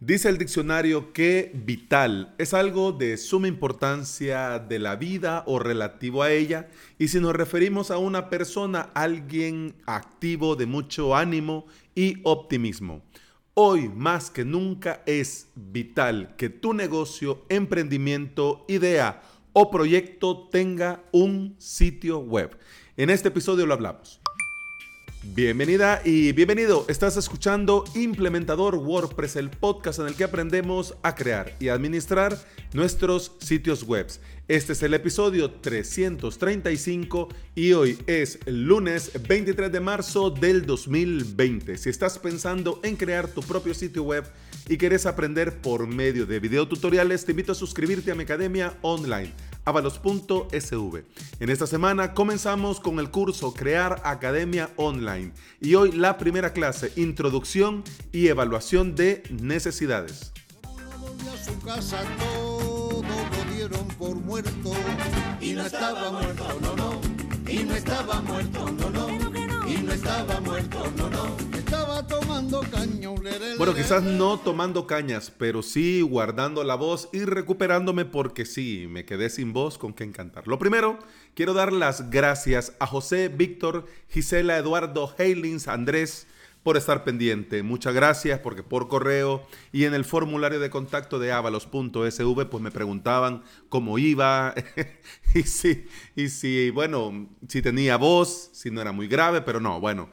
Dice el diccionario que vital es algo de suma importancia de la vida o relativo a ella y si nos referimos a una persona, alguien activo de mucho ánimo y optimismo. Hoy más que nunca es vital que tu negocio, emprendimiento, idea o proyecto tenga un sitio web. En este episodio lo hablamos. Bienvenida y bienvenido. Estás escuchando Implementador WordPress, el podcast en el que aprendemos a crear y administrar nuestros sitios web. Este es el episodio 335 y hoy es lunes 23 de marzo del 2020. Si estás pensando en crear tu propio sitio web y quieres aprender por medio de videotutoriales, te invito a suscribirte a mi academia online avalos.sv. En esta semana comenzamos con el curso Crear Academia Online y hoy la primera clase, Introducción y Evaluación de Necesidades. su casa, todo lo dieron por muerto. Y no estaba muerto, no, no, y no estaba muerto, no, no, y no estaba muerto, no, no Bueno, quizás no tomando cañas, pero sí guardando la voz y recuperándome porque sí, me quedé sin voz con qué encantar. Lo primero, quiero dar las gracias a José, Víctor, Gisela, Eduardo, Heilings, Andrés por estar pendiente. Muchas gracias porque por correo y en el formulario de contacto de avalos.sv pues me preguntaban cómo iba y si, y si, bueno, si tenía voz, si no era muy grave, pero no, bueno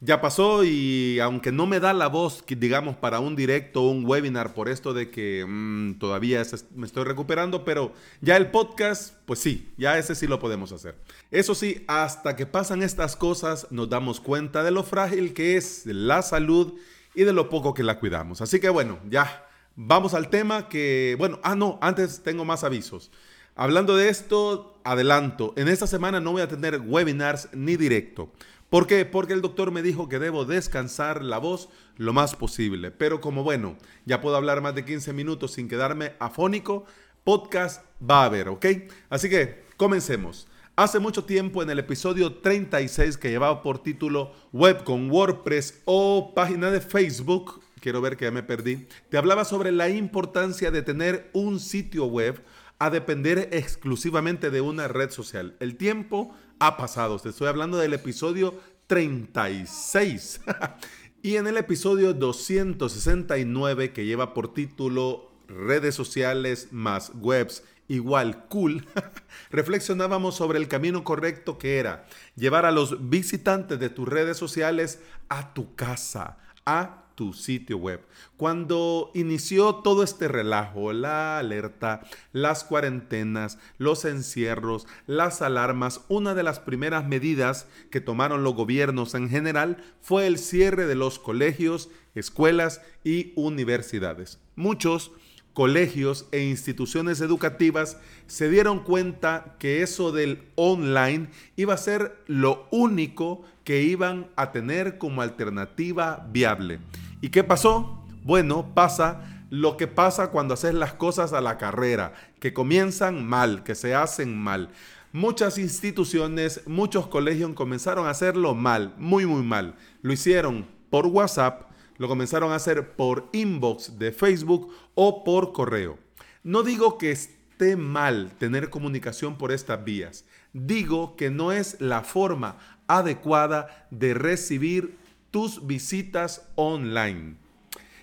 ya pasó y aunque no me da la voz, digamos, para un directo o un webinar por esto de que mm, todavía me estoy recuperando, pero ya el podcast, pues sí, ya ese sí lo podemos hacer. Eso sí, hasta que pasan estas cosas nos damos cuenta de lo frágil que es la salud y de lo poco que la cuidamos. Así que bueno, ya vamos al tema que, bueno, ah, no, antes tengo más avisos. Hablando de esto, adelanto, en esta semana no voy a tener webinars ni directo. ¿Por qué? Porque el doctor me dijo que debo descansar la voz lo más posible. Pero como bueno, ya puedo hablar más de 15 minutos sin quedarme afónico, podcast va a haber, ¿ok? Así que comencemos. Hace mucho tiempo en el episodio 36 que llevaba por título Web con WordPress o página de Facebook, quiero ver que ya me perdí, te hablaba sobre la importancia de tener un sitio web a depender exclusivamente de una red social. El tiempo ha pasado. Te estoy hablando del episodio 36. y en el episodio 269 que lleva por título redes sociales más webs igual cool, reflexionábamos sobre el camino correcto que era llevar a los visitantes de tus redes sociales a tu casa, a tu sitio web. Cuando inició todo este relajo, la alerta, las cuarentenas, los encierros, las alarmas, una de las primeras medidas que tomaron los gobiernos en general fue el cierre de los colegios, escuelas y universidades. Muchos colegios e instituciones educativas se dieron cuenta que eso del online iba a ser lo único que iban a tener como alternativa viable. ¿Y qué pasó? Bueno, pasa lo que pasa cuando haces las cosas a la carrera, que comienzan mal, que se hacen mal. Muchas instituciones, muchos colegios comenzaron a hacerlo mal, muy, muy mal. Lo hicieron por WhatsApp, lo comenzaron a hacer por inbox de Facebook o por correo. No digo que esté mal tener comunicación por estas vías. Digo que no es la forma adecuada de recibir tus visitas online.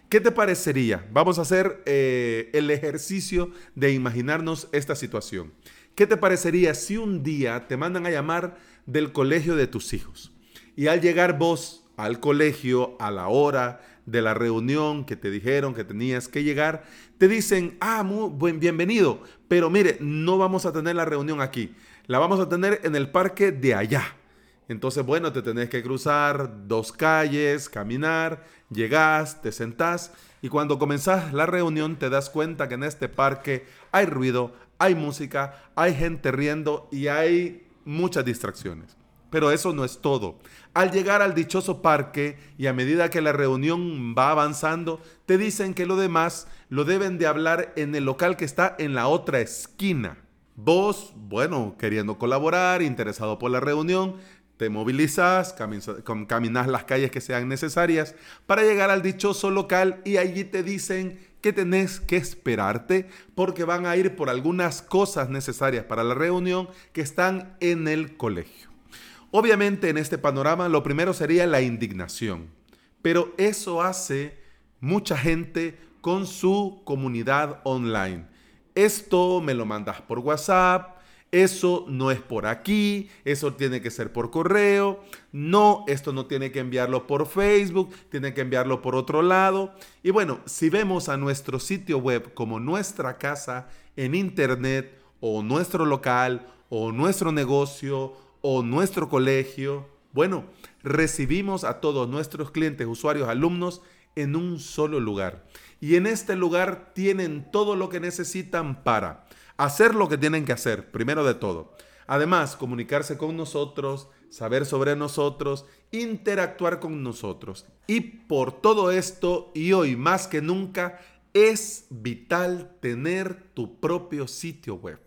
¿Qué te parecería? Vamos a hacer eh, el ejercicio de imaginarnos esta situación. ¿Qué te parecería si un día te mandan a llamar del colegio de tus hijos y al llegar vos al colegio a la hora de la reunión que te dijeron que tenías que llegar, te dicen, ah, muy buen, bienvenido, pero mire, no vamos a tener la reunión aquí, la vamos a tener en el parque de allá. Entonces, bueno, te tenés que cruzar dos calles, caminar, llegás, te sentás y cuando comenzás la reunión te das cuenta que en este parque hay ruido, hay música, hay gente riendo y hay muchas distracciones. Pero eso no es todo. Al llegar al dichoso parque y a medida que la reunión va avanzando, te dicen que lo demás lo deben de hablar en el local que está en la otra esquina. Vos, bueno, queriendo colaborar, interesado por la reunión, te movilizas, caminas las calles que sean necesarias para llegar al dichoso local y allí te dicen que tenés que esperarte porque van a ir por algunas cosas necesarias para la reunión que están en el colegio. Obviamente en este panorama lo primero sería la indignación, pero eso hace mucha gente con su comunidad online. Esto me lo mandas por WhatsApp, eso no es por aquí, eso tiene que ser por correo, no, esto no tiene que enviarlo por Facebook, tiene que enviarlo por otro lado. Y bueno, si vemos a nuestro sitio web como nuestra casa en Internet o nuestro local o nuestro negocio o nuestro colegio, bueno, recibimos a todos nuestros clientes, usuarios, alumnos en un solo lugar. Y en este lugar tienen todo lo que necesitan para hacer lo que tienen que hacer, primero de todo. Además, comunicarse con nosotros, saber sobre nosotros, interactuar con nosotros. Y por todo esto, y hoy más que nunca, es vital tener tu propio sitio web.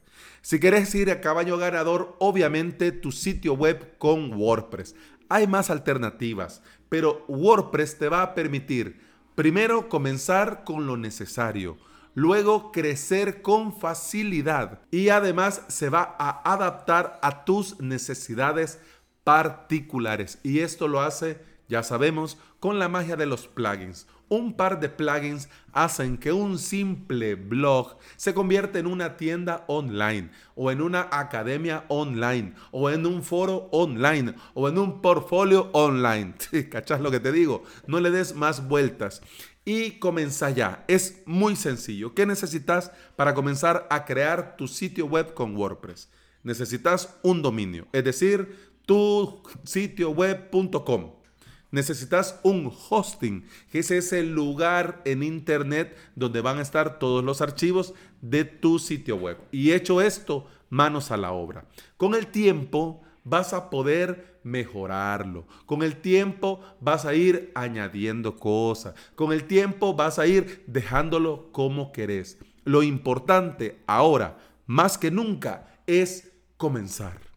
Si quieres ir a caballo ganador, obviamente tu sitio web con WordPress. Hay más alternativas, pero WordPress te va a permitir primero comenzar con lo necesario luego crecer con facilidad y además se va a adaptar a tus necesidades particulares. Y esto lo hace, ya sabemos, con la magia de los plugins. Un par de plugins hacen que un simple blog se convierta en una tienda online o en una academia online o en un foro online o en un portfolio online. ¿Cachas lo que te digo? No le des más vueltas y comienza ya. Es muy sencillo. ¿Qué necesitas para comenzar a crear tu sitio web con WordPress? Necesitas un dominio, es decir, tu sitio web.com. Necesitas un hosting, que es ese lugar en internet donde van a estar todos los archivos de tu sitio web. Y hecho esto, manos a la obra. Con el tiempo vas a poder mejorarlo. Con el tiempo vas a ir añadiendo cosas. Con el tiempo vas a ir dejándolo como querés. Lo importante ahora, más que nunca, es comenzar.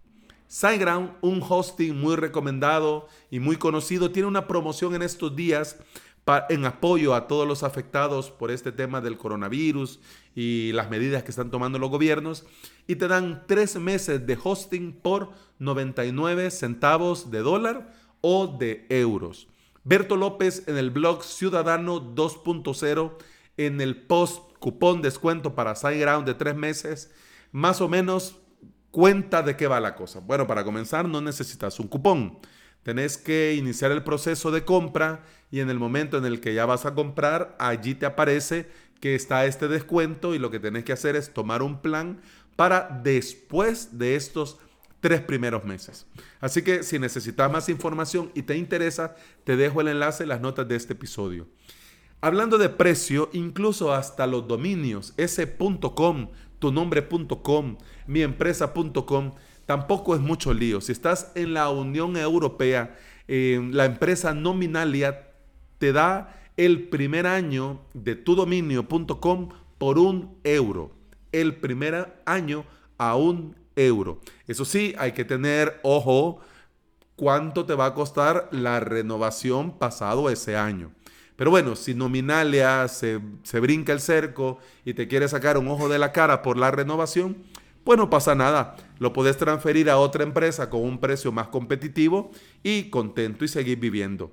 SiteGround, un hosting muy recomendado y muy conocido, tiene una promoción en estos días en apoyo a todos los afectados por este tema del coronavirus y las medidas que están tomando los gobiernos y te dan tres meses de hosting por 99 centavos de dólar o de euros. Berto López en el blog Ciudadano 2.0 en el post cupón descuento para SiteGround de tres meses, más o menos cuenta de qué va la cosa. Bueno, para comenzar no necesitas un cupón. Tenés que iniciar el proceso de compra y en el momento en el que ya vas a comprar, allí te aparece que está este descuento y lo que tenés que hacer es tomar un plan para después de estos tres primeros meses. Así que si necesitas más información y te interesa, te dejo el enlace en las notas de este episodio. Hablando de precio, incluso hasta los dominios, ese.com, tu nombre.com, miempresa.com, tampoco es mucho lío. Si estás en la Unión Europea, la empresa Nominalia te da el primer año de tu dominio.com por un euro. El primer año a un euro. Eso sí, hay que tener ojo cuánto te va a costar la renovación pasado ese año. Pero bueno, si Nominalia se, se brinca el cerco y te quiere sacar un ojo de la cara por la renovación, pues no pasa nada. Lo puedes transferir a otra empresa con un precio más competitivo y contento y seguir viviendo.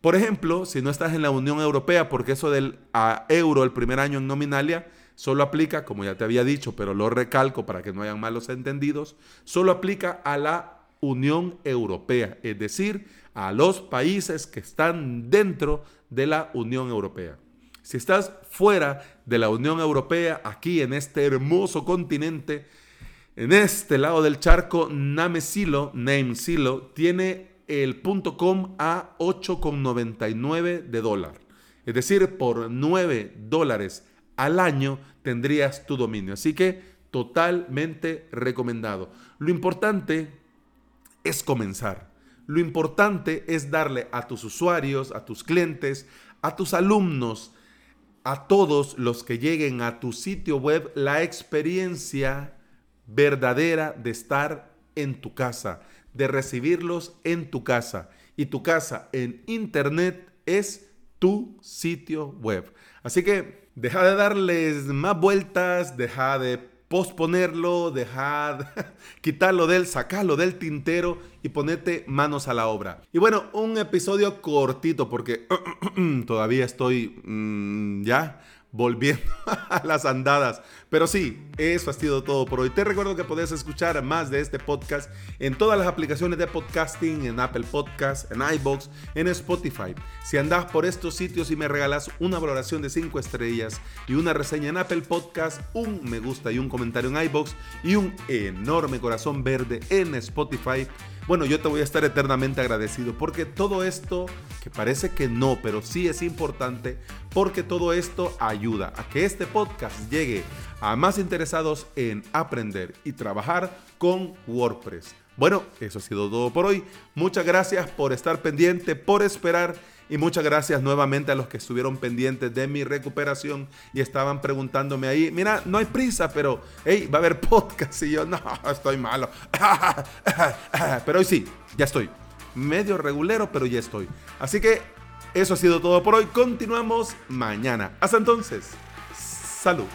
Por ejemplo, si no estás en la Unión Europea, porque eso del euro el primer año en nominalia solo aplica, como ya te había dicho, pero lo recalco para que no hayan malos entendidos, solo aplica a la Unión Europea, es decir, a los países que están dentro de la Unión Europea. Si estás fuera de la Unión Europea, aquí en este hermoso continente, en este lado del charco, Namesilo, Namesilo, tiene el .com a 8,99 de dólar. Es decir, por 9 dólares al año tendrías tu dominio. Así que totalmente recomendado. Lo importante es comenzar. Lo importante es darle a tus usuarios, a tus clientes, a tus alumnos, a todos los que lleguen a tu sitio web la experiencia verdadera de estar en tu casa, de recibirlos en tu casa. Y tu casa en internet es tu sitio web. Así que deja de darles más vueltas, deja de posponerlo, deja quitarlo del, sacarlo del tintero y ponerte manos a la obra. Y bueno, un episodio cortito porque todavía estoy mm, ya volviendo a las andadas. Pero sí, eso ha sido todo por hoy. Te recuerdo que podés escuchar más de este podcast en todas las aplicaciones de podcasting, en Apple Podcasts, en iBox, en Spotify. Si andás por estos sitios y me regalas una valoración de 5 estrellas y una reseña en Apple Podcast, un me gusta y un comentario en iBox y un enorme corazón verde en Spotify, bueno, yo te voy a estar eternamente agradecido porque todo esto, que parece que no, pero sí es importante, porque todo esto ayuda a que este podcast llegue a más interesados en aprender y trabajar con WordPress. Bueno, eso ha sido todo por hoy. Muchas gracias por estar pendiente, por esperar y muchas gracias nuevamente a los que estuvieron pendientes de mi recuperación y estaban preguntándome ahí, mira, no hay prisa, pero, hey, va a haber podcast. Y yo, no, estoy malo. pero hoy sí, ya estoy. Medio regulero, pero ya estoy. Así que eso ha sido todo por hoy. Continuamos mañana. Hasta entonces. Salud.